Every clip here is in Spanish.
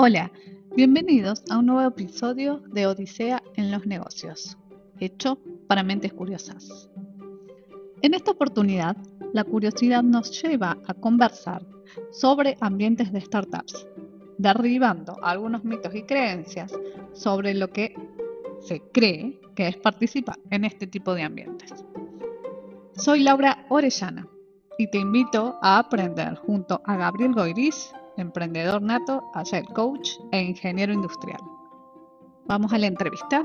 Hola, bienvenidos a un nuevo episodio de Odisea en los negocios, hecho para mentes curiosas. En esta oportunidad, la curiosidad nos lleva a conversar sobre ambientes de startups, derribando algunos mitos y creencias sobre lo que se cree que es participar en este tipo de ambientes. Soy Laura Orellana y te invito a aprender junto a Gabriel Goiris, emprendedor nato, ser coach e ingeniero industrial. Vamos a la entrevista.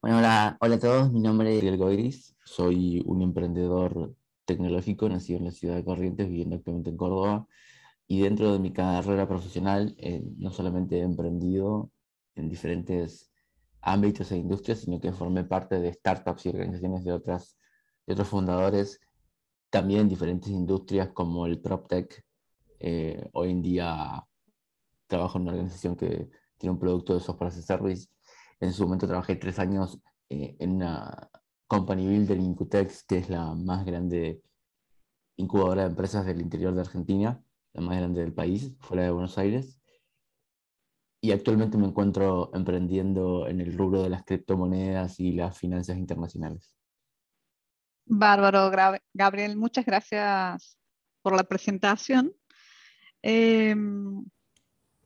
Bueno, hola, hola a todos, mi nombre es Gabriel Goiris, soy un emprendedor tecnológico nacido en la ciudad de Corrientes, viviendo actualmente en Córdoba, y dentro de mi carrera profesional eh, no solamente he emprendido en diferentes ámbitos e industrias, sino que formé parte de startups y organizaciones de, otras, de otros fundadores, también en diferentes industrias como el PropTech. Eh, hoy en día trabajo en una organización que tiene un producto de software as a service. En su momento trabajé tres años eh, en una company builder Incutex, que es la más grande incubadora de empresas del interior de Argentina, la más grande del país, fuera de Buenos Aires y actualmente me encuentro emprendiendo en el rubro de las criptomonedas y las finanzas internacionales. Bárbaro, Gabriel, muchas gracias por la presentación. Em,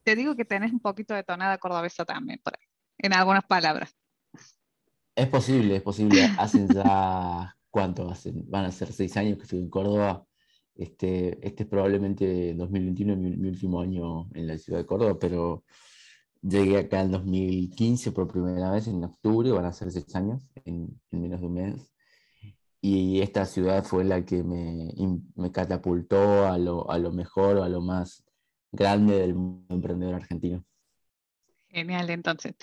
te digo que tenés un poquito de tonada cordobesa también, por ahí, en algunas palabras. Es posible, es posible. Hacen ya, ¿cuánto? Van a ser seis años que estoy en Córdoba. Este, este es probablemente 2021, mi, mi último año en la ciudad de Córdoba, pero Llegué acá en 2015 por primera vez en octubre, van a ser seis años, en, menos de un mes. Y esta ciudad fue la que me, me catapultó a lo, a lo mejor, a lo más grande del mundo emprendedor argentino. Genial, entonces.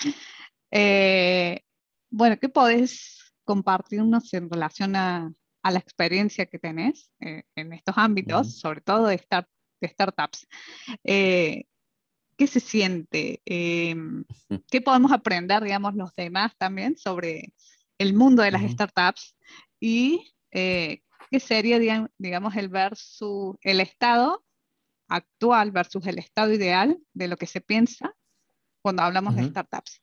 Eh, bueno, ¿qué podés compartirnos en relación a, a la experiencia que tenés eh, en estos ámbitos, sobre todo de, start, de startups? Eh, ¿Qué se siente? ¿Qué podemos aprender, digamos, los demás también sobre el mundo de las startups? Y eh, qué sería, digamos, el versus el estado actual versus el estado ideal de lo que se piensa cuando hablamos de startups.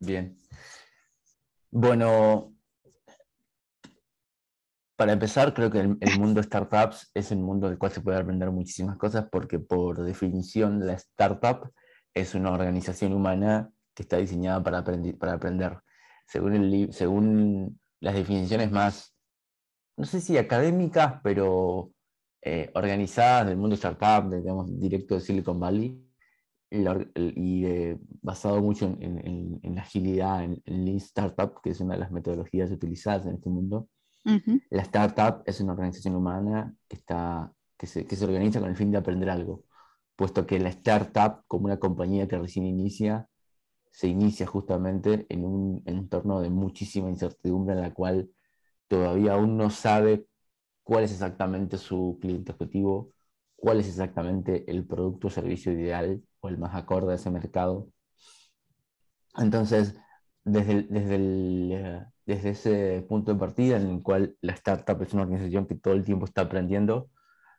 Bien. Bueno, para empezar, creo que el, mundo de startups es un mundo del cual se puede aprender muchísimas cosas porque por definición la startup es una organización humana que está diseñada para, para aprender. Según, el, según las definiciones más, no sé si académicas, pero eh, organizadas del mundo startup, digamos, directo de Silicon Valley, y, basado mucho en, la agilidad, en, en Lean Startup, que es una de las metodologías utilizadas en este mundo. La startup es una organización humana que, está, que, se, que se organiza con el fin de aprender algo, puesto que la startup, como una compañía que recién inicia, se inicia justamente en un entorno de muchísima incertidumbre en la cual todavía aún no sabe cuál es exactamente su cliente objetivo, cuál es exactamente el producto o servicio ideal o el más acorde a ese mercado. Entonces, desde desde el, eh, desde ese punto de partida en el cual la startup es una organización que todo el tiempo está aprendiendo.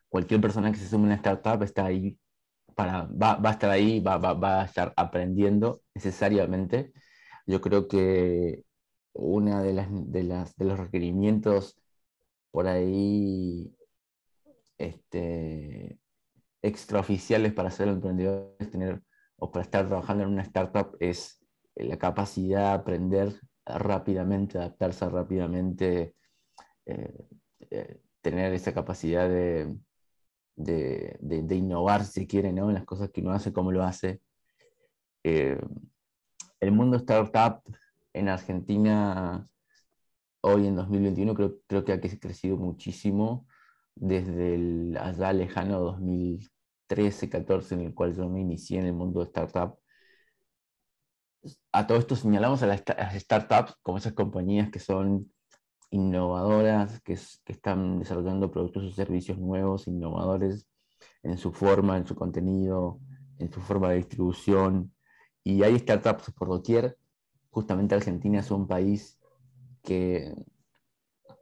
Cualquier persona que se sume a una startup está ahí para, va, va a estar ahí, va, va, va, a estar aprendiendo necesariamente. Yo creo que una de, las, de, las, de los requerimientos por ahí este, extraoficiales para ser emprendedor tener o para estar trabajando en una startup es la capacidad de aprender rápidamente, adaptarse rápidamente, eh, eh, tener esa capacidad de, de, innovar, si quiere, ¿no? en las cosas que uno hace, como lo hace. Eh, el mundo startup en Argentina, hoy en 2021, creo, creo que ha crecido muchísimo desde el allá lejano 2013, 14, en el cual yo me inicié en el mundo de startup a todo esto señalamos a las, startups como esas compañías que son innovadoras, que, están desarrollando productos o servicios nuevos, innovadores en su forma, en su contenido, en su forma de distribución. Y hay startups por doquier. Justamente Argentina es un país que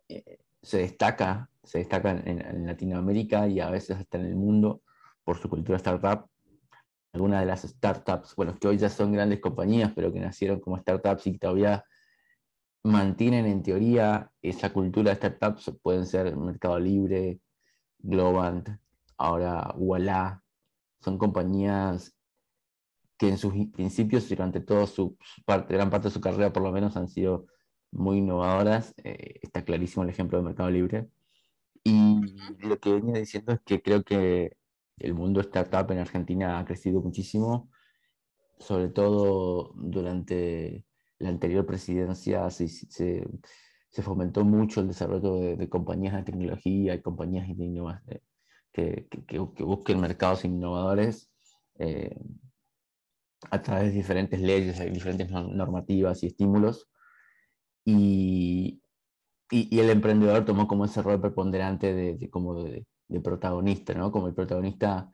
eh, se destaca se destaca en, Latinoamérica y a veces hasta en el mundo por su cultura startup. Algunas de las startups, bueno, que hoy ya son grandes compañías, pero que nacieron como startups y todavía mantienen en teoría esa cultura de startups, pueden ser Mercado Libre, Globant, ahora Walla, son compañías que en sus principios durante toda su, parte, gran parte de su carrera por lo menos han sido muy innovadoras. Eh, está clarísimo el ejemplo de Mercado Libre. Y lo que venía diciendo es que creo que el mundo startup en Argentina ha crecido muchísimo, sobre todo durante la anterior presidencia se, se, se fomentó mucho el desarrollo de, compañías de tecnología y compañías de que, que, que, busquen mercados innovadores eh, a través de diferentes leyes, diferentes normativas y estímulos. Y, y, el emprendedor tomó como ese rol preponderante de, como de, protagonista, ¿no? como el protagonista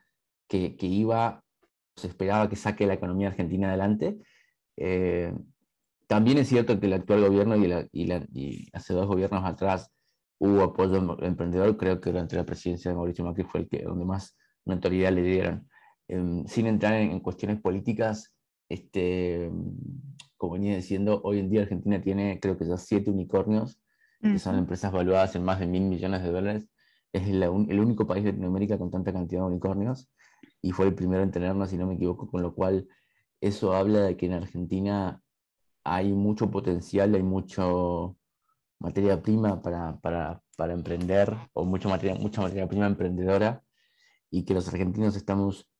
que, que, iba, se esperaba que saque la economía argentina adelante. Eh, también es cierto que el actual gobierno y, la, y, la, y, hace dos gobiernos atrás hubo apoyo emprendedor, creo que durante la presidencia de Mauricio Macri fue el que donde más notoriedad le dieron. Em, sin entrar en, cuestiones políticas, este, como venía diciendo, hoy en día Argentina tiene creo que ya siete unicornios, que son empresas valuadas en más de mil millones de dólares. Es el, el único país de Latinoamérica con tanta cantidad de unicornios y fue el primero en tenernos, si no me equivoco, con lo cual eso habla de que en Argentina hay mucho potencial, hay mucho materia prima para, para, para emprender, o mucha materia, mucha materia prima emprendedora, y que los argentinos estamos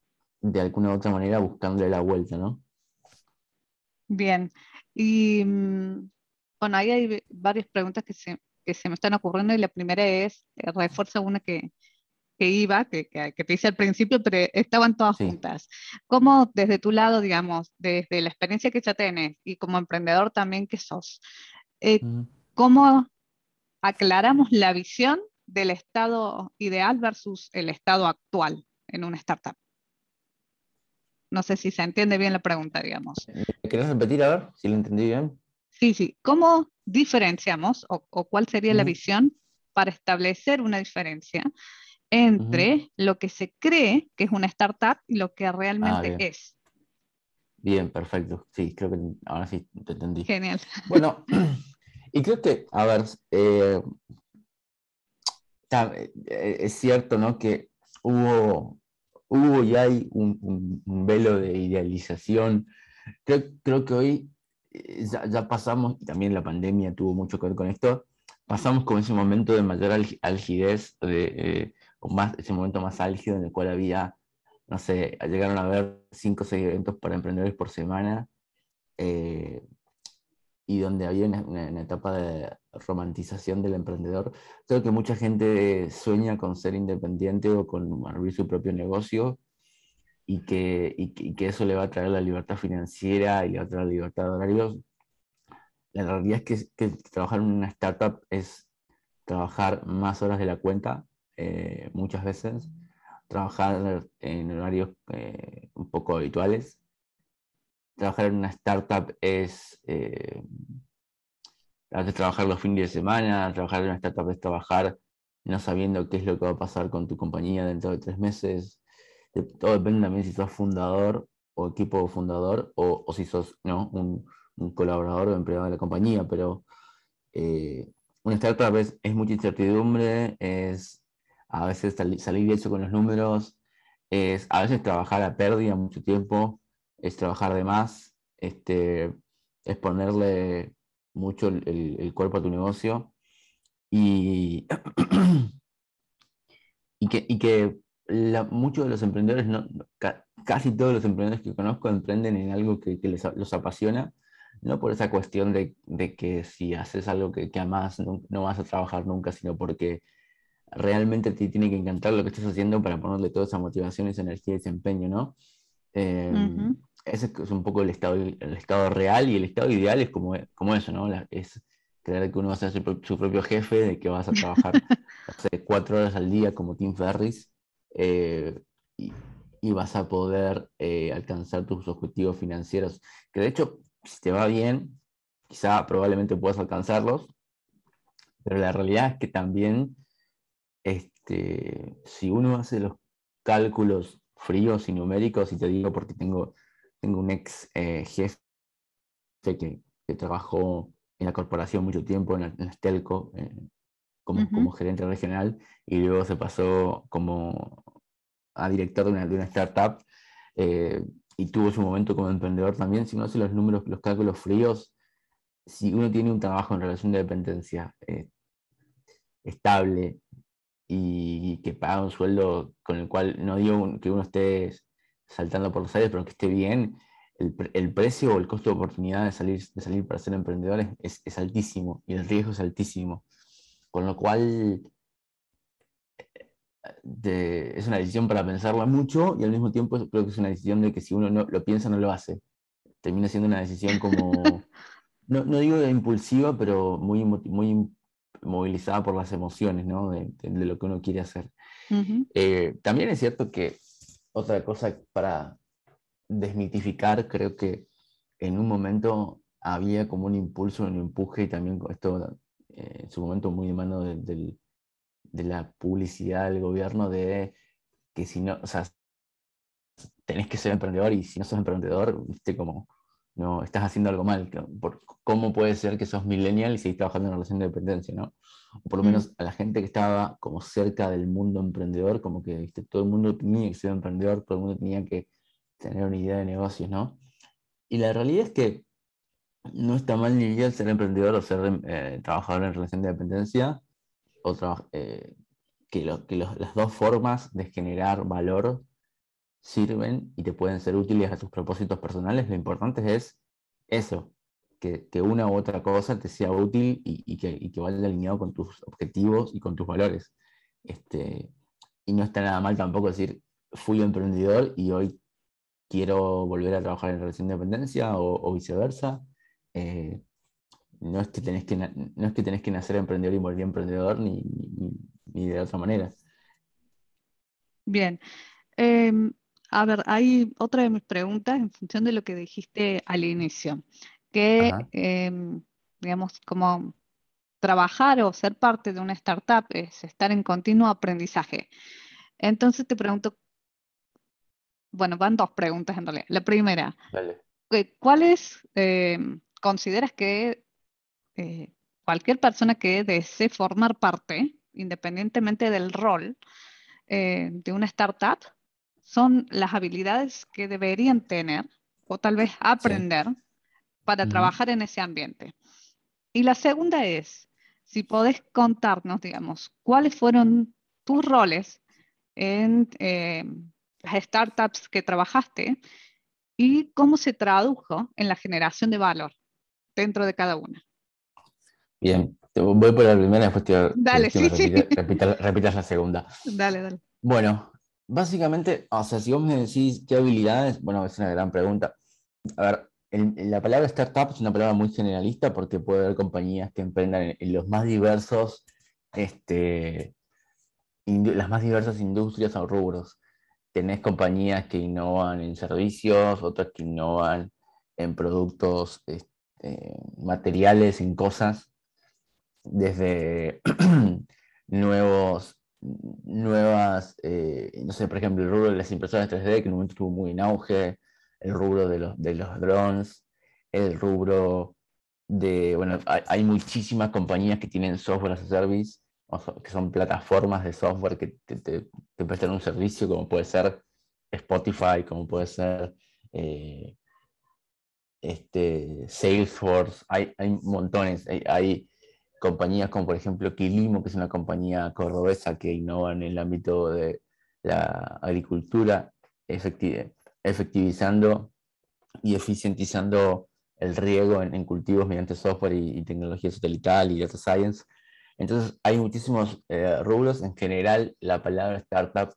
de alguna u otra manera buscándole la vuelta, ¿no? Bien, y mm, bueno, ahí hay varias preguntas que se, que se me están ocurriendo, y la primera es, eh, refuerza una que, que iba, que, que, te hice al principio, pero estaban todas juntas. ¿Cómo desde tu lado, digamos, desde la experiencia que ya tienes y como emprendedor también que sos, eh, cómo aclaramos la visión del estado ideal versus el estado actual en una startup? No sé si se entiende bien la pregunta, digamos. ¿Querés repetir a ver si lo entendí bien? Sí, sí. ¿Cómo diferenciamos o, cuál sería la visión para establecer una diferencia entre lo que se cree que es una startup y lo que realmente ah, es. Bien, perfecto. Sí, creo que ahora sí te entendí. Genial. Bueno, y creo que, a ver, eh, eh, es cierto, ¿no? Que hubo, hubo y hay un, velo de idealización. Creo, creo que hoy eh, ya, pasamos, y también la pandemia tuvo mucho que ver con esto, pasamos con ese momento de mayor algidez, de, más, ese momento más álgido en el cual había, no sé, llegaron a haber cinco o seis eventos para emprendedores por semana, eh, y donde había una, etapa de romantización del emprendedor. Creo que mucha gente sueña con ser independiente o con abrir su propio negocio y que, y, que eso le va a traer la libertad financiera y le va a traer la libertad de horarios. La realidad es que, que trabajar en una startup es trabajar más horas de la cuenta eh, muchas veces, trabajar en horarios eh, un poco habituales. Trabajar en una startup es eh, trabajar los fines de semana, trabajar en una startup es trabajar no sabiendo qué es lo que va a pasar con tu compañía dentro de tres meses. Todo depende también si sos fundador o equipo fundador o, o si sos ¿no? un, un, colaborador o empleado de la compañía, pero eh, una startup es, es mucha incertidumbre, es a veces salir eso con los números, es a veces trabajar a pérdida mucho tiempo, es trabajar de más, este, es ponerle mucho el, cuerpo a tu negocio y, y que, y que muchos de los emprendedores, no, casi todos los emprendedores que conozco emprenden en algo que, les, los apasiona, no por esa cuestión de, que si haces algo que, que amas no, no, vas a trabajar nunca, sino porque realmente te tiene que encantar lo que estás haciendo para ponerle toda esa motivación, esa energía y desempeño, ¿no? Em, ese es un poco el estado, el estado real y el estado ideal es como, como eso, ¿no? es creer que uno va a ser su, propio jefe, de que vas a trabajar cuatro horas al día como Tim Ferris eh, y, vas a poder eh, alcanzar tus objetivos financieros, que de hecho, si te va bien, quizá probablemente puedas alcanzarlos, pero la realidad es que también este, si uno hace los cálculos fríos y numéricos, y te digo porque tengo, tengo un ex eh, jefe que, que, trabajó en la corporación mucho tiempo, en, en Estelco, eh, como, como, gerente regional, y luego se pasó como a director de una, de una startup, eh, y tuvo su momento como emprendedor también. Si uno hace los números, los cálculos fríos, si uno tiene un trabajo en relación de dependencia estable, y que paga un sueldo con el cual no digo que uno esté saltando por los aires, pero que esté bien, el, el, precio o el costo de oportunidad de salir, de salir para ser emprendedores es, es, altísimo y el riesgo es altísimo. Con lo cual de, es una decisión para pensarla mucho y al mismo tiempo creo que es una decisión de que si uno no, lo piensa no lo hace. Termina siendo una decisión como, no, no digo impulsiva, pero muy, muy movilizada por las emociones, ¿no? De, lo que uno quiere hacer. Eh, también es cierto que otra cosa para desmitificar, creo que en un momento había como un impulso, un empuje y también esto eh, en su momento muy de mano de, de, la publicidad del gobierno de que si no, o sea, tenés que ser emprendedor y si no sos emprendedor, viste como no estás haciendo algo mal. ¿Cómo puede ser que sos millennial y seguís trabajando en una relación de dependencia? ¿no? O por lo mm. menos a la gente que estaba como cerca del mundo emprendedor, como que ¿viste? todo el mundo tenía que ser emprendedor, todo el mundo tenía que tener una idea de negocios, ¿no? Y la realidad es que no está mal ni el ser emprendedor o ser eh, trabajador en relación de dependencia, o eh, que, lo, que las dos formas de generar valor sirven y te pueden ser útiles a tus propósitos personales, lo importante es eso, que, que una u otra cosa te sea útil y, que, y, vaya alineado con tus objetivos y con tus valores. Este, y no está nada mal tampoco decir, fui emprendedor y hoy quiero volver a trabajar en relación de dependencia o, viceversa. Eh, no, es que tenés que, no es que tenés que nacer emprendedor y morir emprendedor ni, ni, de otra manera. Bien. Eh, a ver, hay otra de mis preguntas en función de lo que dijiste al inicio, que, em, digamos, como trabajar o ser parte de una startup es estar en continuo aprendizaje. Entonces te pregunto, bueno, van dos preguntas en realidad. La primera, ¿cuáles em, consideras que eh, cualquier persona que desee formar parte, independientemente del rol eh, de una startup, son las habilidades que deberían tener o tal vez aprender para trabajar en ese ambiente. Y la segunda es, si podés contarnos, digamos, cuáles fueron tus roles en eh, las startups que trabajaste y cómo se tradujo en la generación de valor dentro de cada una. Bien, voy por la primera, después te, dale, sí, repitas la segunda. Dale, dale. Bueno, Básicamente, o sea, si vos me decís qué habilidades, bueno, es una gran pregunta. A ver, la palabra startup es una palabra muy generalista porque puede haber compañías que emprendan en, los más diversos, este, las más diversas industrias o rubros. Tenés compañías que innovan en servicios, otras que innovan en productos este, materiales, en cosas, desde nuevos nuevas, eh, no sé, por ejemplo, el rubro de las impresoras 3D, que en un momento estuvo muy en auge, el rubro de los, de los drones, el rubro de, bueno, hay, muchísimas compañías que tienen software as a service, que son plataformas de software que te, prestan un servicio, como puede ser Spotify, como puede ser eh, este, Salesforce, hay, hay montones, hay compañías como por ejemplo Quilimo, que es una compañía cordobesa que innova en el ámbito de la agricultura, efectivizando y eficientizando el riego en, cultivos mediante software y, tecnología satelital y data science. Entonces hay muchísimos eh, rubros. En general, la palabra startup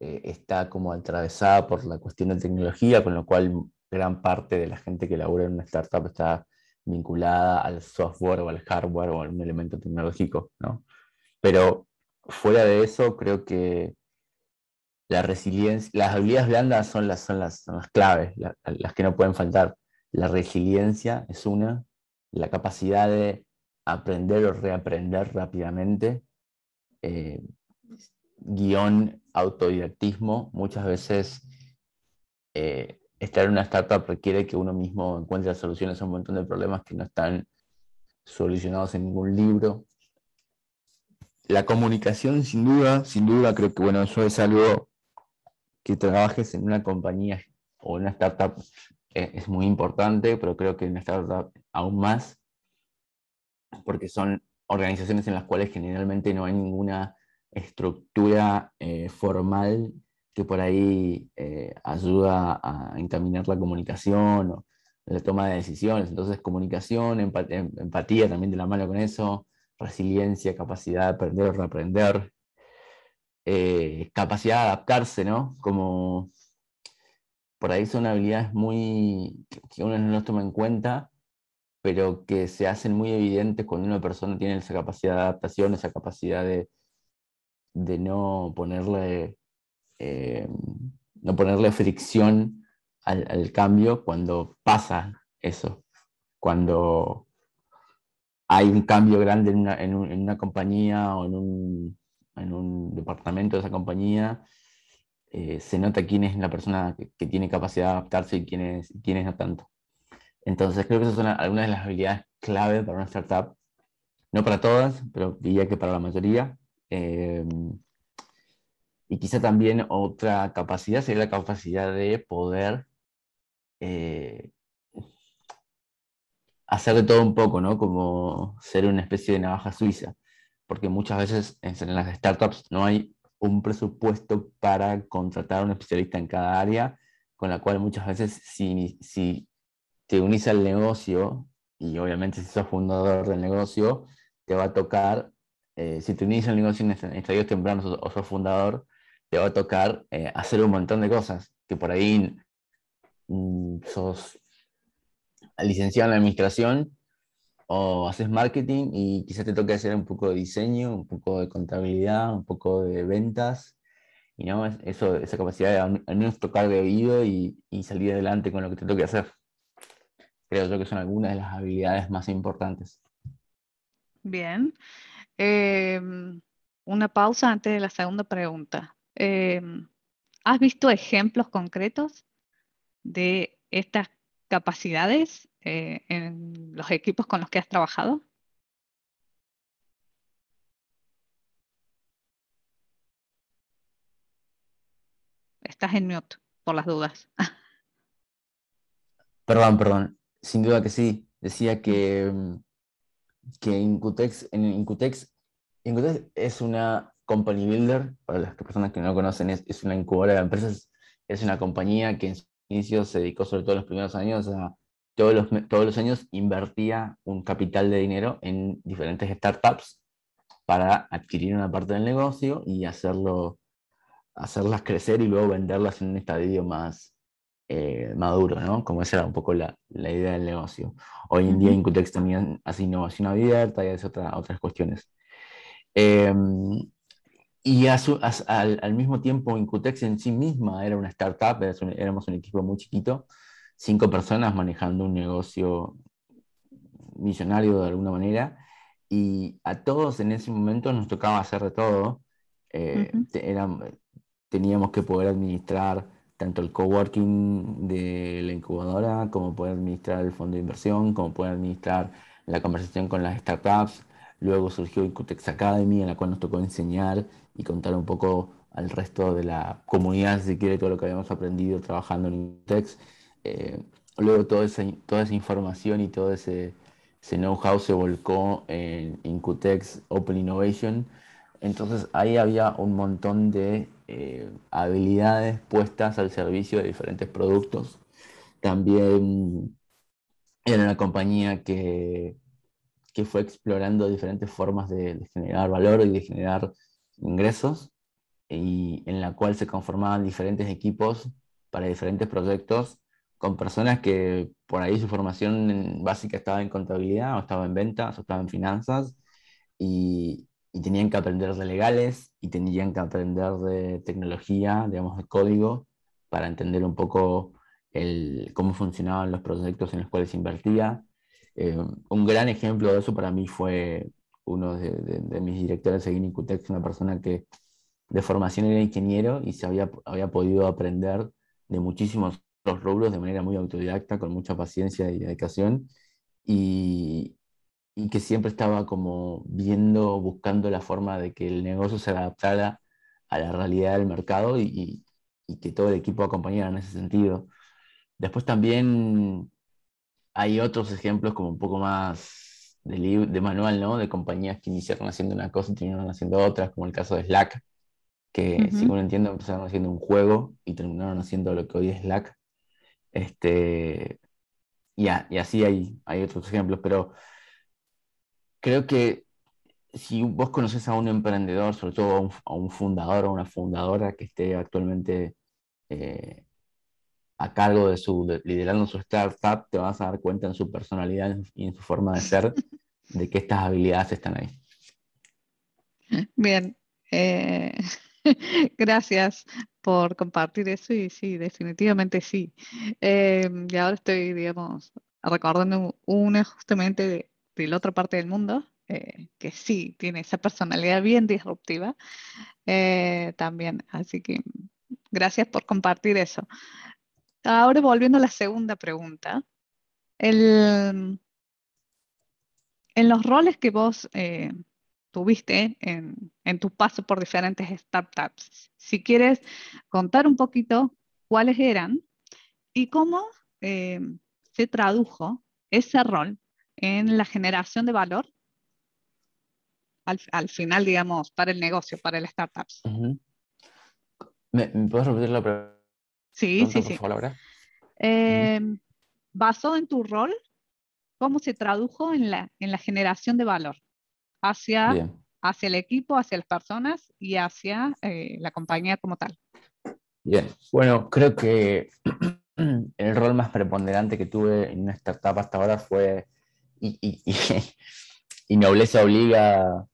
eh, está como atravesada por la cuestión de tecnología, con lo cual gran parte de la gente que labora en una startup está vinculada al software o al hardware o a un elemento tecnológico, ¿no? Pero fuera de eso, creo que la resiliencia, las habilidades blandas son las, son las, las claves, las que no pueden faltar. La resiliencia es una, la capacidad de aprender o reaprender rápidamente, eh, guion autodidactismo, muchas veces eh, estar en una startup requiere que uno mismo encuentre soluciones a un montón de problemas que no están solucionados en ningún libro. La comunicación, sin duda, sin duda, creo que bueno, eso es algo que trabajes en una compañía o en una startup es muy importante, pero creo que en una startup aún más, porque son organizaciones en las cuales generalmente no hay ninguna estructura eh, formal que por ahí eh, ayuda a encaminar la comunicación o la toma de decisiones. Entonces, comunicación, em, empatía también de la mano con eso, resiliencia, capacidad de aprender o reaprender, eh, capacidad de adaptarse, ¿no? Como por ahí son habilidades muy que uno no los toma en cuenta, pero que se hacen muy evidentes cuando una persona tiene esa capacidad de adaptación, esa capacidad de, de no ponerle eh, no ponerle fricción al, cambio cuando pasa eso, cuando hay un cambio grande en una, compañía o en un, departamento de esa compañía, eh, se nota quién es la persona que, tiene capacidad de adaptarse y quién es, quién no tanto. Entonces creo que esas son algunas de las habilidades clave para una startup, no para todas, pero diría que para la mayoría. Eh, y quizá también otra capacidad sería la capacidad de poder eh, hacer de todo un poco, ¿no? Como ser una especie de navaja suiza, porque muchas veces en las startups no hay un presupuesto para contratar a un especialista en cada área, con la cual muchas veces si, si te unís al negocio, y obviamente si sos fundador del negocio, te va a tocar, eh, si te unís al negocio en estadios tempranos o sos fundador, te va a tocar eh, hacer un montón de cosas, que por ahí mm, sos licenciado en administración o haces marketing y quizás te toque hacer un poco de diseño, un poco de contabilidad, un poco de ventas, y no, esa capacidad de al menos tocar de oído y, salir adelante con lo que te toque hacer. Creo yo que son algunas de las habilidades más importantes. Bien. Em, una pausa antes de la segunda pregunta. Em, ¿Has visto ejemplos concretos de estas capacidades eh, en los equipos con los que has trabajado? Estás en mute, por las dudas. Perdón, perdón. Sin duda que sí. Decía que, que Incutex, Incutex, Incutex es una Company Builder, para las personas que no conocen, es, una incubadora de empresas, es una compañía que en su inicio se dedicó sobre todo en los primeros años a todos los, todos los años invertía un capital de dinero en diferentes startups para adquirir una parte del negocio y hacerlo, hacerlas crecer y luego venderlas en un estadio más eh, maduro, ¿no? Como esa era un poco la, la idea del negocio. Hoy en día Incutex también hace innovación abierta y hace otra, otras cuestiones. Eh, y al, mismo tiempo, Incutex en sí misma era una startup, éramos un equipo muy chiquito, cinco personas manejando un negocio millonario de alguna manera, y a todos en ese momento nos tocaba hacer de todo. Eh, teníamos que poder administrar tanto el coworking de la incubadora, como poder administrar el fondo de inversión, como poder administrar la conversación con las startups. Luego surgió Incutex Academy, en la cual nos tocó enseñar y contar un poco al resto de la comunidad, si quiere, todo lo que habíamos aprendido trabajando en Intex. Eh, luego toda esa, toda esa información y todo ese, know-how se volcó en Incutex Open Innovation. Entonces ahí había un montón de eh, habilidades puestas al servicio de diferentes productos. También era una compañía que, que fue explorando diferentes formas de generar valor y de generar ingresos y en la cual se conformaban diferentes equipos para diferentes proyectos con personas que por ahí su formación básica estaba en contabilidad o estaba en ventas o estaba en finanzas y, tenían que aprender de legales y tenían que aprender de tecnología, digamos, de código para entender un poco el, cómo funcionaban los proyectos en los cuales invertía. Eh, un gran ejemplo de eso para mí fue uno de, mis directores de Inicutex, una persona que de formación era ingeniero y se había, había podido aprender de muchísimos otros rubros de manera muy autodidacta, con mucha paciencia y dedicación, y, y que siempre estaba como viendo, buscando la forma de que el negocio se adaptara a la realidad del mercado y que todo el equipo acompañara en ese sentido. Después también hay otros ejemplos como un poco más de, de manual, ¿no? De compañías que iniciaron haciendo una cosa y terminaron haciendo otras, como el caso de Slack, que según entiendo empezaron haciendo un juego y terminaron haciendo lo que hoy es Slack. Este, y, y así hay, hay otros ejemplos, pero creo que si vos conoces a un emprendedor, sobre todo a un, fundador o una fundadora que esté actualmente eh, a cargo de su, liderando su startup, te vas a dar cuenta en su personalidad y en su forma de ser de que estas habilidades están ahí. Bien, eh, gracias por compartir eso y sí, definitivamente sí. Eh, y ahora estoy, digamos, recordando una justamente de, de la otra parte del mundo, eh, que sí tiene esa personalidad bien disruptiva eh, también. Así que gracias por compartir eso. Ahora volviendo a la segunda pregunta. en los roles que vos eh, tuviste en, en, tu paso por diferentes startups, si quieres contar un poquito cuáles eran y cómo se tradujo ese rol en la generación de valor al, final, digamos, para el negocio, para el startups. ¿Me, puedes repetir la pregunta? Sí, sí, sí. Eh, basado en tu rol, ¿cómo se tradujo en la, en la generación de valor hacia, hacia el equipo, hacia las personas y hacia eh, la compañía como tal? Bien, bueno, creo que el rol más preponderante que tuve en una startup hasta ahora fue, y, y, y nobleza obliga,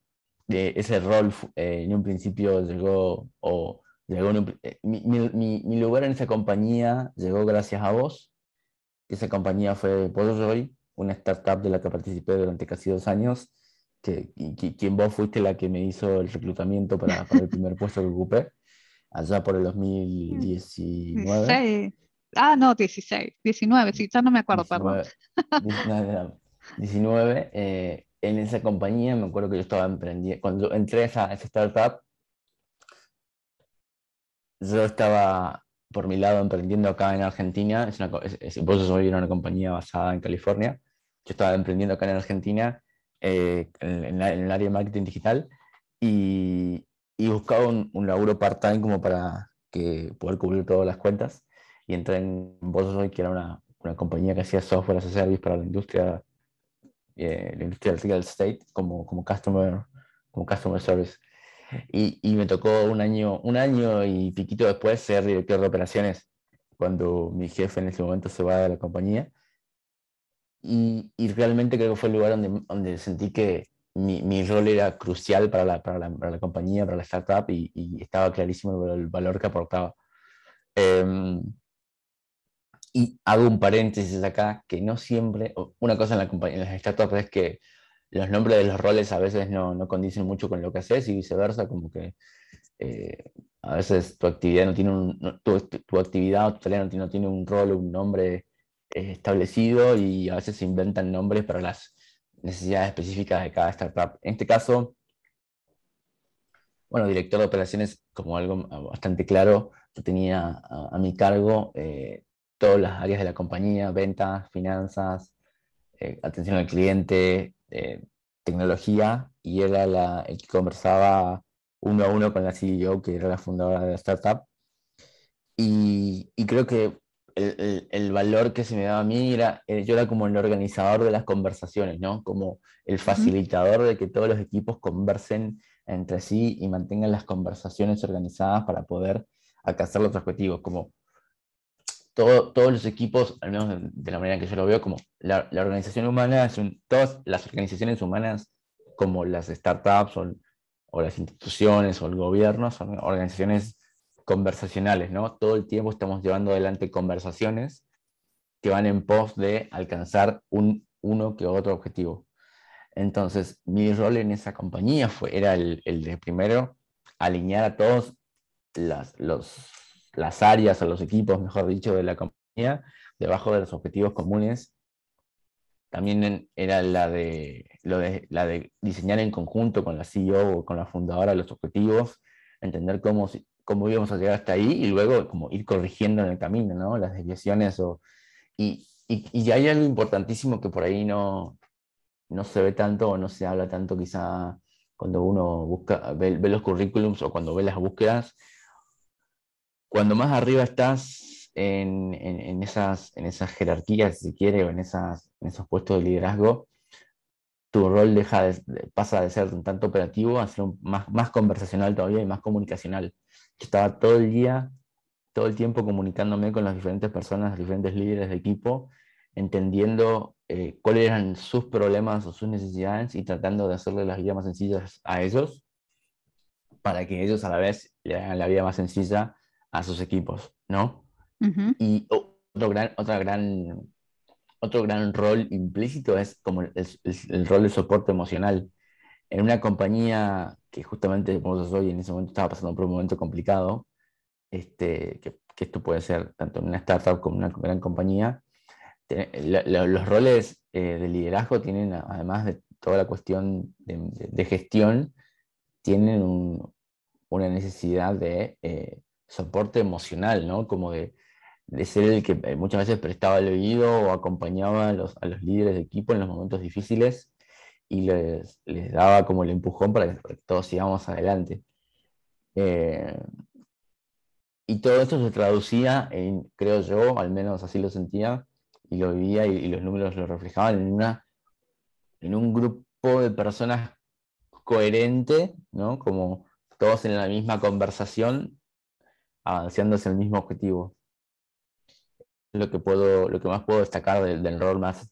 ese rol eh, en un principio llegó, o llegó eh, mi, mi, mi, lugar en esa compañía llegó gracias a vos. Esa compañía fue Joy, una startup de la que participé durante casi dos años, que, quien vos fuiste la que me hizo el reclutamiento para, para el primer puesto que ocupé, allá por el 2019. Ah, no, 16, 19, sí, ya no me acuerdo, 19, perdón. 19, eh, en esa compañía, me acuerdo que yo estaba emprendiendo, cuando entré a esa, startup, yo estaba por mi lado emprendiendo acá en Argentina, es una, es, una compañía basada en California, yo estaba emprendiendo acá en Argentina eh, en, el área de marketing digital y, y buscaba un, un laburo part-time como para que, poder cubrir todas las cuentas. Y entré en Vos que era una, una compañía que hacía software as a service para la industria eh, la industria del real estate como, como, customer, como customer service. Y, y, me tocó un año, un año y piquito después ser director de operaciones cuando mi jefe en ese momento se va de la compañía. Y, y realmente creo que fue el lugar donde, donde sentí que mi, mi, rol era crucial para la, para la, para la compañía, para la startup y, y, estaba clarísimo el valor que aportaba. Eh, y hago un paréntesis acá, que no siempre, una cosa en, la en las startups es que los nombres de los roles a veces no, no condicen mucho con lo que haces y viceversa, como que eh, a veces tu actividad no tiene un, tu, tu, actividad o tu tarea no tiene, un rol o un nombre eh, establecido y a veces se inventan nombres para las necesidades específicas de cada startup. En este caso, bueno, director de operaciones, como algo bastante claro, yo tenía a, mi cargo eh, todas las áreas de la compañía, ventas, finanzas, atención al cliente, eh, tecnología, y era la, el que conversaba uno a uno con la CEO, que era la fundadora de la startup. Y, y creo que el, el, valor que se me daba a mí era, eh, yo era como el organizador de las conversaciones, ¿no? Como el facilitador de que todos los equipos conversen entre sí y mantengan las conversaciones organizadas para poder alcanzar los objetivos, como todos los equipos, al menos de, la manera que yo lo veo, como la, organización humana, son, todas las organizaciones humanas, como las startups o, o, las instituciones o el gobierno, son organizaciones conversacionales, ¿no? Todo el tiempo estamos llevando adelante conversaciones que van en pos de alcanzar un, uno que otro objetivo. Entonces, mi rol en esa compañía fue, era el, el de primero alinear a todos las, los, las áreas o los equipos, mejor dicho, de la compañía debajo de los objetivos comunes. También era la de, lo de, la de diseñar en conjunto con la CEO o con la fundadora los objetivos, entender cómo, cómo íbamos a llegar hasta ahí y luego como ir corrigiendo en el camino, ¿no? Las desviaciones o... Y, y, y hay algo importantísimo que por ahí no, no se ve tanto o no se habla tanto quizá cuando uno busca, ve, los currículums o cuando ve las búsquedas. Cuando más arriba estás en, en, esas, en esas jerarquías, si quiere, o en, esas, en esos puestos de liderazgo, tu rol deja de, pasa de ser un tanto operativo a ser más, más conversacional todavía y más comunicacional. Yo estaba todo el día, todo el tiempo comunicándome con las diferentes personas, los diferentes líderes de equipo, entendiendo eh, cuáles eran sus problemas o sus necesidades y tratando de hacerle las vidas más sencillas a ellos para que ellos a la vez le hagan la vida más sencilla a sus equipos, ¿no? Y otro gran, otra gran, otro gran rol implícito es como el, el, rol de soporte emocional. En una compañía que justamente como yo soy en ese momento estaba pasando por un momento complicado, este, que, que esto puede ser tanto en una startup como en una gran compañía, los roles eh, de liderazgo tienen, además de toda la cuestión de, gestión, tienen una necesidad de eh, soporte emocional, ¿no? Como de, ser el que eh, muchas veces prestaba el oído o acompañaba a los, a los líderes de equipo en los momentos difíciles y les, les daba como el empujón para que, todos sigamos adelante. y todo esto se traducía en, creo yo, al menos así lo sentía, y lo vivía y, los números lo reflejaban en, una, en un grupo de personas coherente, ¿no? Como todos en la misma conversación, avanzando hacia el mismo objetivo. Lo que, puedo, lo que más puedo destacar del, rol más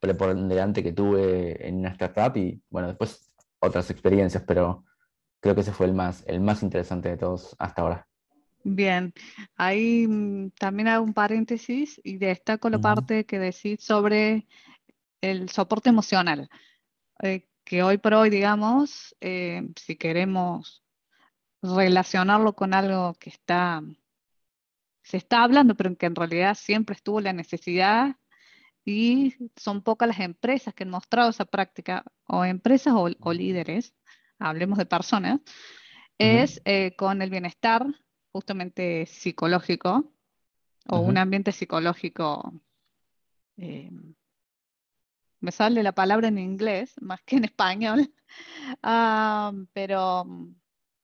preponderante que tuve en una startup y, bueno, después otras experiencias, pero creo que ese fue el más, el más interesante de todos hasta ahora. Bien, ahí mm, también hago un paréntesis y destaco la parte que decís sobre el soporte emocional, eh, que hoy por hoy, digamos, eh, si queremos relacionarlo con algo que está, se está hablando, pero que en realidad siempre estuvo la necesidad y son pocas las empresas que han mostrado esa práctica, o empresas o, líderes, hablemos de personas, es eh, con el bienestar justamente psicológico o un ambiente psicológico. Eh, me sale la palabra en inglés más que en español, ah, pero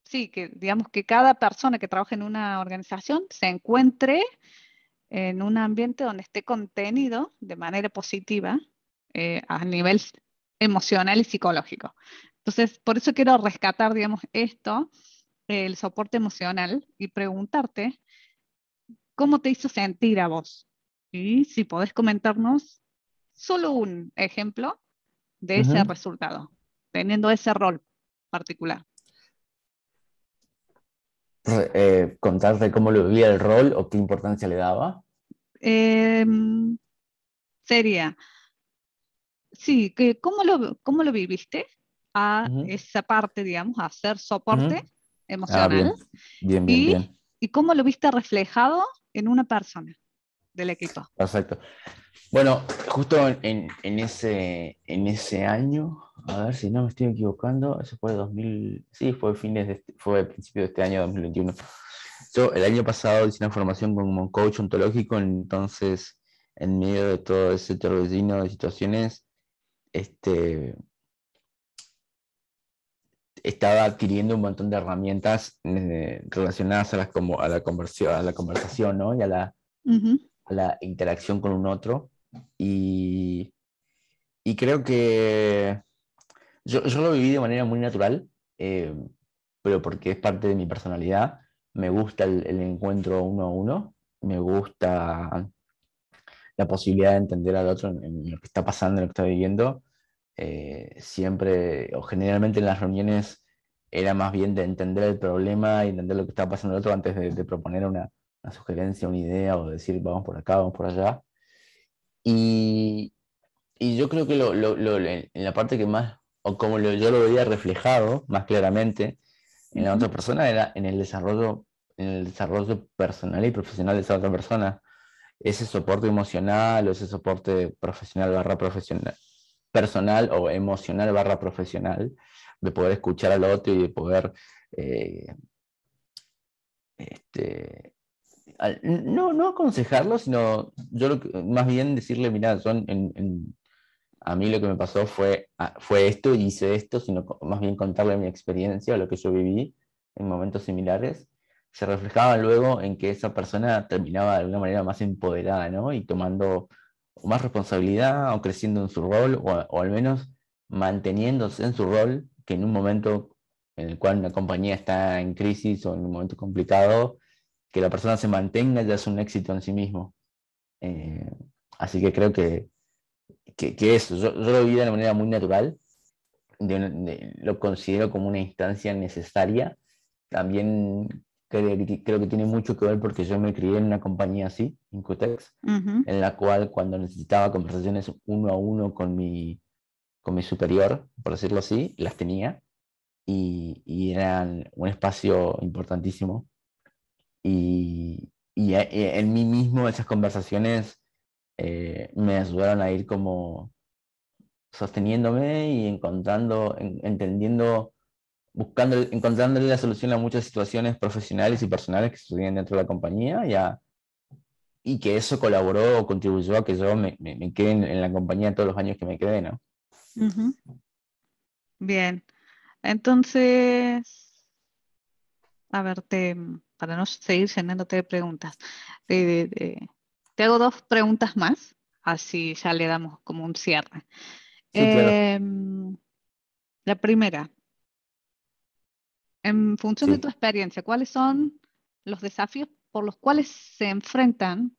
sí, que digamos que cada persona que trabaja en una organización se encuentre en un ambiente donde esté contenido de manera positiva eh, a nivel emocional y psicológico. Entonces, por eso quiero rescatar, digamos, esto el soporte emocional y preguntarte cómo te hizo sentir a vos. Y si podés comentarnos solo un ejemplo de ese resultado, teniendo ese rol particular. Eh, contarte cómo lo vivía el rol o qué importancia le daba. Em, sería, sí, que cómo lo, cómo lo viviste a esa parte, digamos, a hacer soporte Ah, emocional. bien. Bien, bien, y, cómo lo viste reflejado en una persona del equipo. Perfecto. Bueno, justo en, en, ese, en ese año, a ver si no me estoy equivocando, eso fue 2000, sí, fue fines de, este, fue principio de este año 2021. Yo el año pasado hice una formación como coach ontológico, entonces en medio de todo ese torbellino de situaciones, este, estaba adquiriendo un montón de herramientas eh, relacionadas a la, como, a la, conversión, a la conversación ¿no? y a la, a la interacción con un otro. Y, y creo que yo, yo, lo viví de manera muy natural, eh, pero porque es parte de mi personalidad. Me gusta el, el, encuentro uno a uno, me gusta la posibilidad de entender al otro en, lo que está pasando, en lo que está viviendo. Eh, siempre o generalmente en las reuniones era más bien de entender el problema y entender lo que estaba pasando el otro antes de, proponer una, sugerencia, una idea o decir vamos por acá, vamos por allá. Y, y yo creo que lo, en la parte que más, o como yo lo veía reflejado más claramente en la otra persona era en el desarrollo, en el desarrollo personal y profesional de esa otra persona. Ese soporte emocional o ese soporte profesional barra profesional, personal o emocional barra profesional, de poder escuchar al otro y de poder eh, este, no, no aconsejarlo, sino yo más bien decirle, mira, son a mí lo que me pasó fue, ah, fue esto y hice esto, sino más bien contarle mi experiencia, lo que yo viví en momentos similares, se reflejaba luego en que esa persona terminaba de alguna manera más empoderada, ¿no? Y tomando más responsabilidad o creciendo en su rol, o, al menos manteniéndose en su rol, que en un momento en el cual una compañía está en crisis o en un momento complicado, que la persona se mantenga ya es un éxito en sí mismo. Eh, así que creo que, que, eso, yo, lo vi de una manera muy natural, lo considero como una instancia necesaria. También creo, creo, que tiene mucho que ver porque yo me crié en una compañía así, Incotex, en la cual cuando necesitaba conversaciones uno a uno con mi, con mi superior, por decirlo así, las tenía y, eran un espacio importantísimo. Y, y, eh, en mí mismo esas conversaciones eh, me ayudaron a ir como sosteniéndome y encontrando, entendiendo, buscando, encontrándole la solución a muchas situaciones profesionales y personales que sucedían dentro de la compañía y que eso colaboró o contribuyó a que yo me, me, quede en, la compañía todos los años que me quedé, ¿no? Bien. Entonces, a ver, para no seguir llenándote de preguntas, te hago dos preguntas más, así ya le damos como un cierre. Em, la primera, en función de tu experiencia, ¿cuáles son los desafíos por los cuales se enfrentan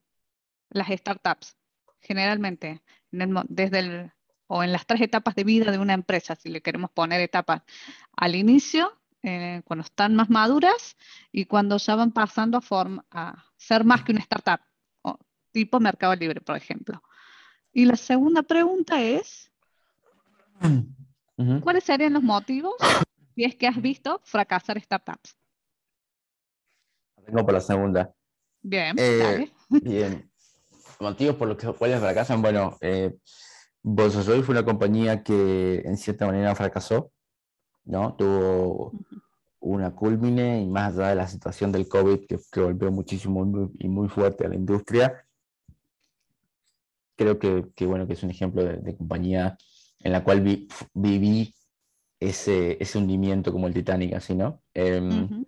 las startups generalmente desde el o en las tres etapas de vida de una empresa, si le queremos poner etapas al inicio, eh, cuando están más maduras y cuando ya van pasando a, a ser más que una startup, tipo Mercado Libre, por ejemplo. Y la segunda pregunta es, ¿cuáles serían los motivos si es que has visto fracasar startups? Vengo por la segunda. Bien, eh, Bien. Motivos por los cuales fracasan, bueno, eh, Bolsosoy fue una compañía que en cierta manera fracasó, ¿no? Tuvo una culmine y más allá de la situación del COVID que, golpeó muchísimo y muy fuerte a la industria, creo que, bueno, que es un ejemplo de, compañía en la cual viví ese, ese, hundimiento como el Titanic, así, ¿no? Em,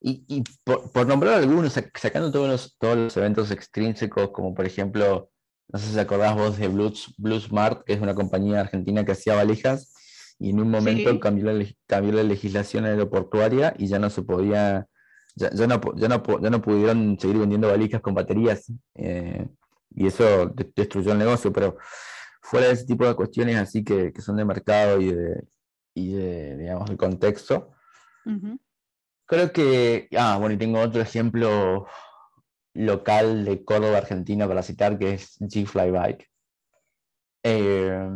y, por, nombrar algunos, sacando todos los, todos los eventos extrínsecos, como por ejemplo no sé si acordás vos de Blues, Smart, que es una compañía argentina que hacía valijas, y en un momento cambió, la, cambió la legislación aeroportuaria y ya no se podía, ya, no, ya, no, pudieron seguir vendiendo valijas con baterías, eh, y eso destruyó el negocio, pero fuera de ese tipo de cuestiones así que, son de mercado y de, y de digamos, de contexto, creo que, ah, bueno, y tengo otro ejemplo local de Córdoba, Argentina, para citar, que es G-Fly Bike. Eh,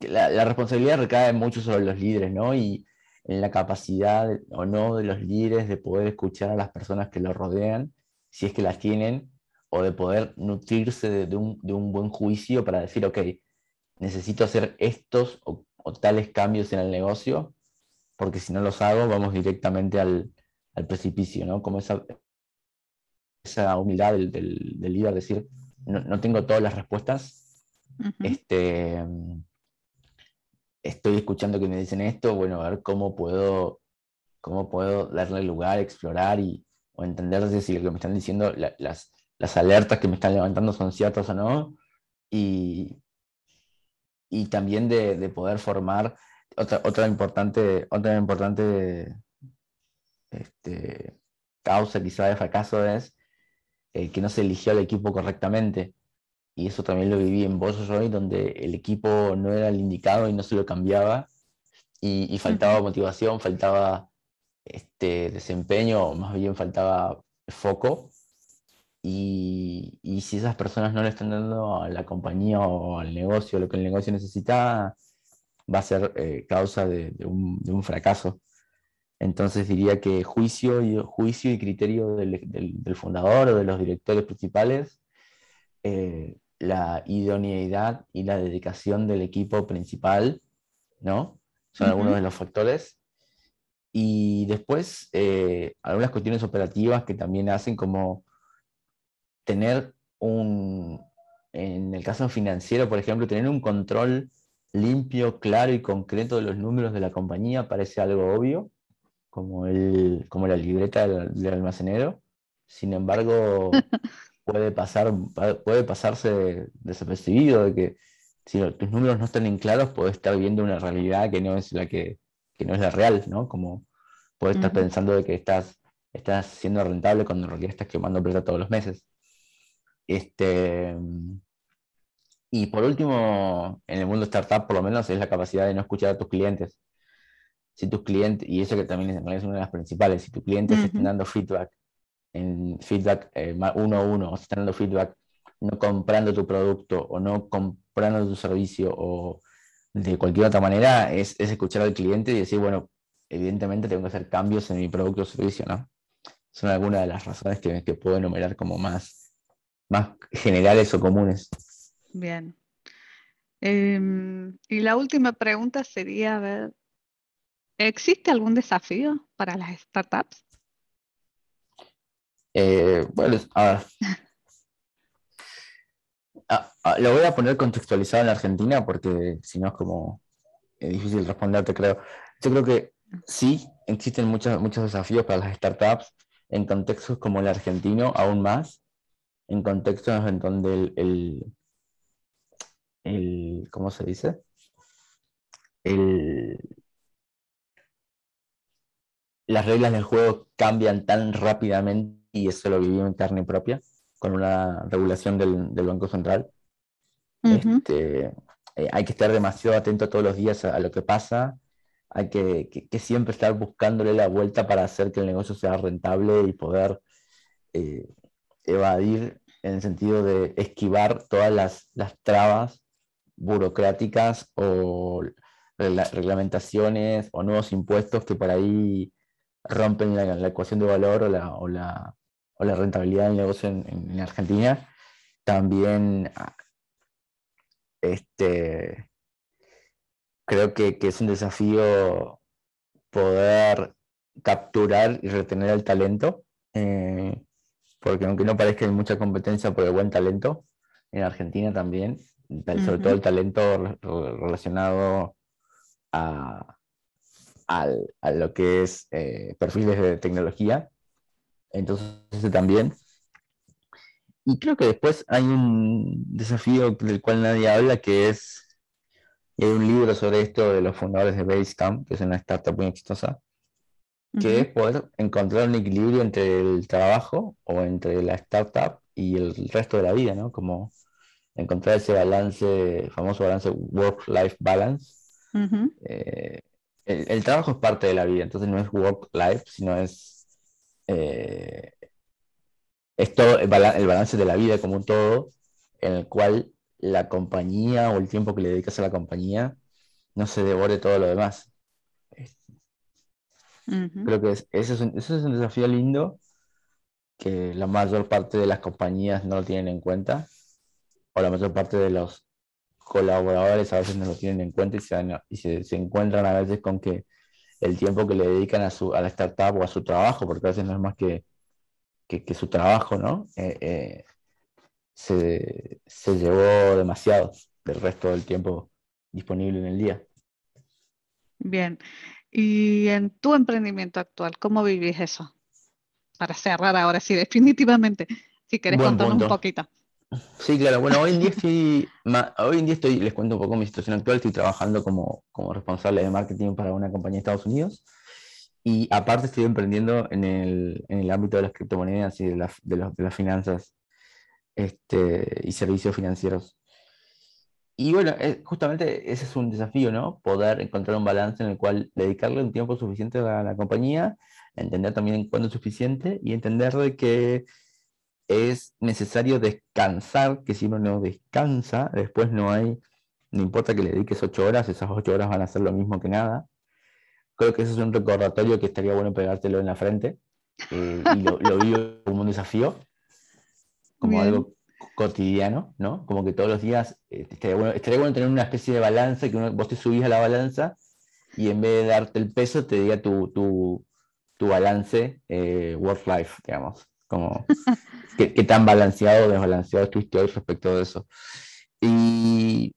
la, responsabilidad recae mucho sobre los líderes, ¿no? Y en la capacidad o no de los líderes de poder escuchar a las personas que los rodean, si es que las tienen, o de poder nutrirse de, un, buen juicio para decir, ok, necesito hacer estos o tales cambios en el negocio, porque si no los hago, vamos directamente al, al precipicio, ¿no? Como esa, esa humildad del, del, líder, decir, no, tengo todas las respuestas, este, estoy escuchando que me dicen esto, bueno, a ver cómo puedo, cómo puedo darle lugar, explorar y, o entender si lo que me están diciendo, las, las alertas que me están levantando son ciertas o no, y, y también de, de, poder formar otra, otra importante, otra importante este, causa quizá de fracaso es eh, que no se eligió al equipo correctamente. Y eso también lo viví en Roy, donde el equipo no era el indicado y no se lo cambiaba. Y, faltaba motivación, faltaba este, desempeño, más bien faltaba foco. Y, y, si esas personas no le están dando a la compañía o al negocio lo que el negocio necesita, va a ser eh, causa de, un, fracaso. Entonces diría que juicio y, juicio y criterio del, fundador o de los directores principales, eh, la idoneidad y la dedicación del equipo principal, ¿no? Son algunos de los factores. Y después, eh, algunas cuestiones operativas que también hacen como tener un, en el caso financiero, por ejemplo, tener un control limpio, claro y concreto de los números de la compañía parece algo obvio, como, el, como la libreta del, almacenero. Sin embargo, puede, pasar, puede pasarse desapercibido de que si tus números no están en claros, puedes estar viendo una realidad que no es la que, no es la real, ¿no? Como puedes estar pensando de que estás, estás siendo rentable cuando en realidad estás quemando plata todos los meses. Este, y por último, en el mundo startup, por lo menos, es la capacidad de no escuchar a tus clientes. Si tus clientes, y eso que también es, una de las principales, si tus clientes están dando feedback, en feedback eh, uno a uno, o están dando feedback no comprando tu producto o no comprando tu servicio o de cualquier otra manera, es, escuchar al cliente y decir, bueno, evidentemente tengo que hacer cambios en mi producto o servicio, ¿no? Son algunas de las razones que, que puedo enumerar como más, más generales o comunes. Bien. Em, y la última pregunta sería, a ver, ¿existe algún desafío para las startups? Eh, bueno, a ah, ah, lo voy a poner contextualizado en Argentina porque si no es como difícil responderte, creo. Yo creo que sí, existen muchos, muchos desafíos para las startups en contextos como el argentino, aún más, en contextos en donde el el, ¿cómo se dice? las reglas del juego cambian tan rápidamente y eso lo vivimos en carne propia con una regulación del, Banco Central. Este, eh, hay que estar demasiado atento todos los días a, lo que pasa, hay que, siempre estar buscándole la vuelta para hacer que el negocio sea rentable y poder eh, evadir en el sentido de esquivar todas las, las trabas burocráticas o reglamentaciones o nuevos impuestos que por ahí rompen la, ecuación de valor o la, o la, o la rentabilidad del negocio en, Argentina. También este, creo que, es un desafío poder capturar y retener el talento, eh, porque aunque no parezca hay mucha competencia por el buen talento, en Argentina también sobre todo el talento relacionado a, lo que es eh, perfiles de tecnología. Entonces, también. Y creo que después hay un desafío del cual nadie habla, que es, y hay un libro sobre esto de los fundadores de Basecamp, que es una startup muy exitosa, que es poder encontrar un equilibrio entre el trabajo o entre la startup y el resto de la vida, ¿no? Como encontrar ese balance, famoso balance work-life balance. Eh, el, trabajo es parte de la vida, entonces no es work-life, sino es, eh, es todo el, balance de la vida como un todo, en el cual la compañía o el tiempo que le dedicas a la compañía no se devore todo lo demás. Creo que ese, es un, ese es un desafío lindo que la mayor parte de las compañías no lo tienen en cuenta o la mayor parte de los colaboradores a veces no lo tienen en cuenta y se, encuentran a veces con que el tiempo que le dedican a, su, a la startup o a su trabajo, porque a veces no es más que, que, su trabajo, ¿no? Eh, eh, se, se, llevó demasiado del resto del tiempo disponible en el día. Bien. ¿Y en tu emprendimiento actual, cómo vivís eso? Para cerrar ahora sí, definitivamente, si querés contarnos un poquito. Sí, claro. Bueno, hoy en día estoy, hoy en día estoy, les cuento un poco mi situación actual, estoy trabajando como, como responsable de marketing para una compañía de Estados Unidos y aparte estoy emprendiendo en el, en el ámbito de las criptomonedas y de, de, de las finanzas este, y servicios financieros. Y bueno, eh, justamente ese es un desafío, ¿no? Poder encontrar un balance en el cual dedicarle un tiempo suficiente a la compañía, entender también cuándo es suficiente y entender de que es necesario descansar, que si uno no descansa, después no hay, no importa que le dediques ocho horas, esas ocho horas van a ser lo mismo que nada. Creo que eso es un recordatorio que estaría bueno pegártelo en la frente. Eh, y lo, lo vivo como un desafío, como algo cotidiano, ¿no? Como que todos los días eh, estaría, bueno, tener una especie de balanza, que vos te subís a la balanza y en vez de darte el peso, te diga tu, tu, tu balance eh, work-life, digamos. Como qué, qué, tan balanceado o desbalanceado estuviste hoy respecto de eso. Y,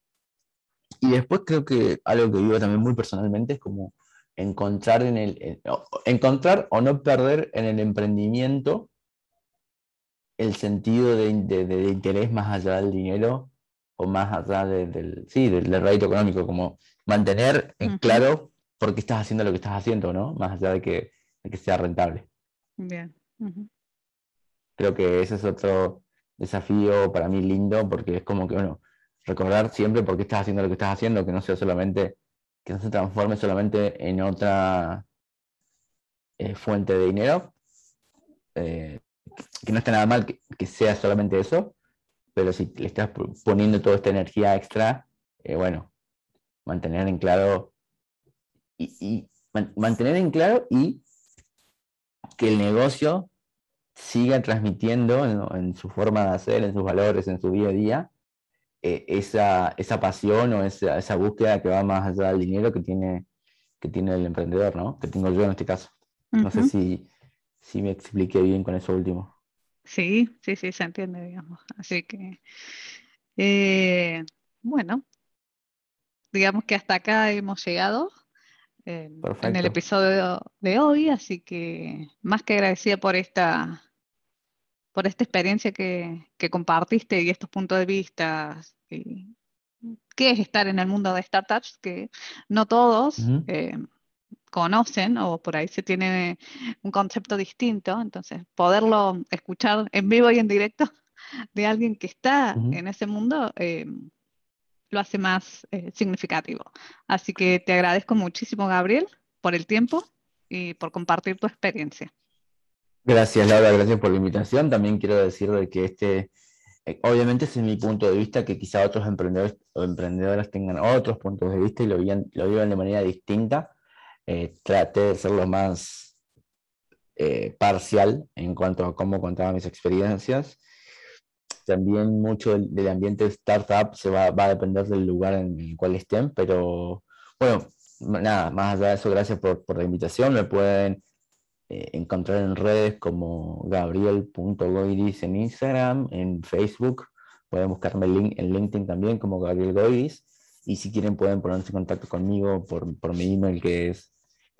y después creo que algo que vivo también muy personalmente es como encontrar en el encontrar o no perder en el emprendimiento el sentido de, interés más allá del dinero o más allá del, sí, del, rédito económico, como mantener en claro por qué estás haciendo lo que estás haciendo, ¿no? Más allá de que, que sea rentable. Bien. Creo que ese es otro desafío para mí lindo, porque es como que, bueno, recordar siempre por qué estás haciendo lo que estás haciendo, que no sea solamente, que no se transforme solamente en otra eh, fuente de dinero. Eh, que no está nada mal que, sea solamente eso, pero si le estás poniendo toda esta energía extra, eh, bueno, mantener en claro y, mantener en claro y que el negocio siga transmitiendo en, su forma de hacer, en sus valores, en su día a día, eh, esa, esa, pasión o esa, esa, búsqueda que va más allá del dinero que tiene, que tiene el emprendedor, ¿no? Que tengo yo en este caso. No sé si, si me expliqué bien con eso último. Sí, sí, sí, se entiende, digamos. Así que, eh, bueno, digamos que hasta acá hemos llegado eh, en el episodio de hoy, así que más que agradecida por esta, por esta experiencia que, compartiste y estos puntos de vista. ¿Qué es estar en el mundo de startups? Que no todos conocen o por ahí se tiene un concepto distinto, entonces poderlo escuchar en vivo y en directo de alguien que está en ese mundo eh, lo hace más eh, significativo. Así que te agradezco muchísimo, Gabriel, por el tiempo y por compartir tu experiencia. Gracias, Laura, gracias por la invitación. También quiero decir que este, eh, obviamente ese es mi punto de vista, que quizá otros emprendedores o emprendedoras tengan otros puntos de vista y lo lo vivan de manera distinta eh, traté de ser lo más eh, parcial en cuanto a cómo contaba mis experiencias. También mucho del, ambiente de startup se va, va, a depender del lugar en el cual estén, pero bueno, nada, más allá de eso, gracias por, por la invitación. Me pueden eh, encontrar en redes como gabriel.goiris en Instagram, en Facebook. Pueden buscarme en LinkedIn también como Gabriel Goiris. Y si quieren pueden ponerse en contacto conmigo por, por mi email que es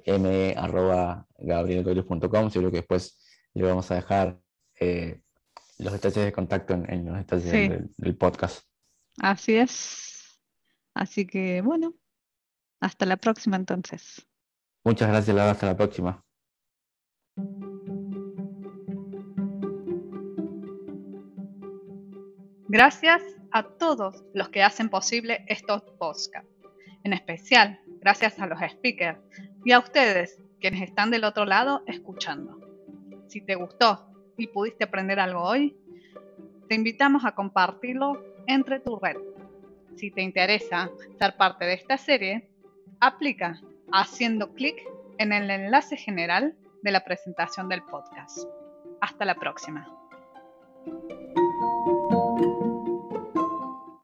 m.gabrielgoyos.com, seguro que después le vamos a dejar eh, los detalles de contacto en, los detalles del, podcast. Así es. Así que bueno, hasta la próxima entonces. Muchas gracias, Laura. Hasta la próxima. Gracias a todos los que hacen posible estos podcasts. En especial, gracias a los speakers y a ustedes, quienes están del otro lado escuchando. Si te gustó y pudiste aprender algo hoy, te invitamos a compartirlo entre tu red. Si te interesa ser parte de esta serie, aplica haciendo clic en el enlace general de la presentación del podcast. Hasta la próxima.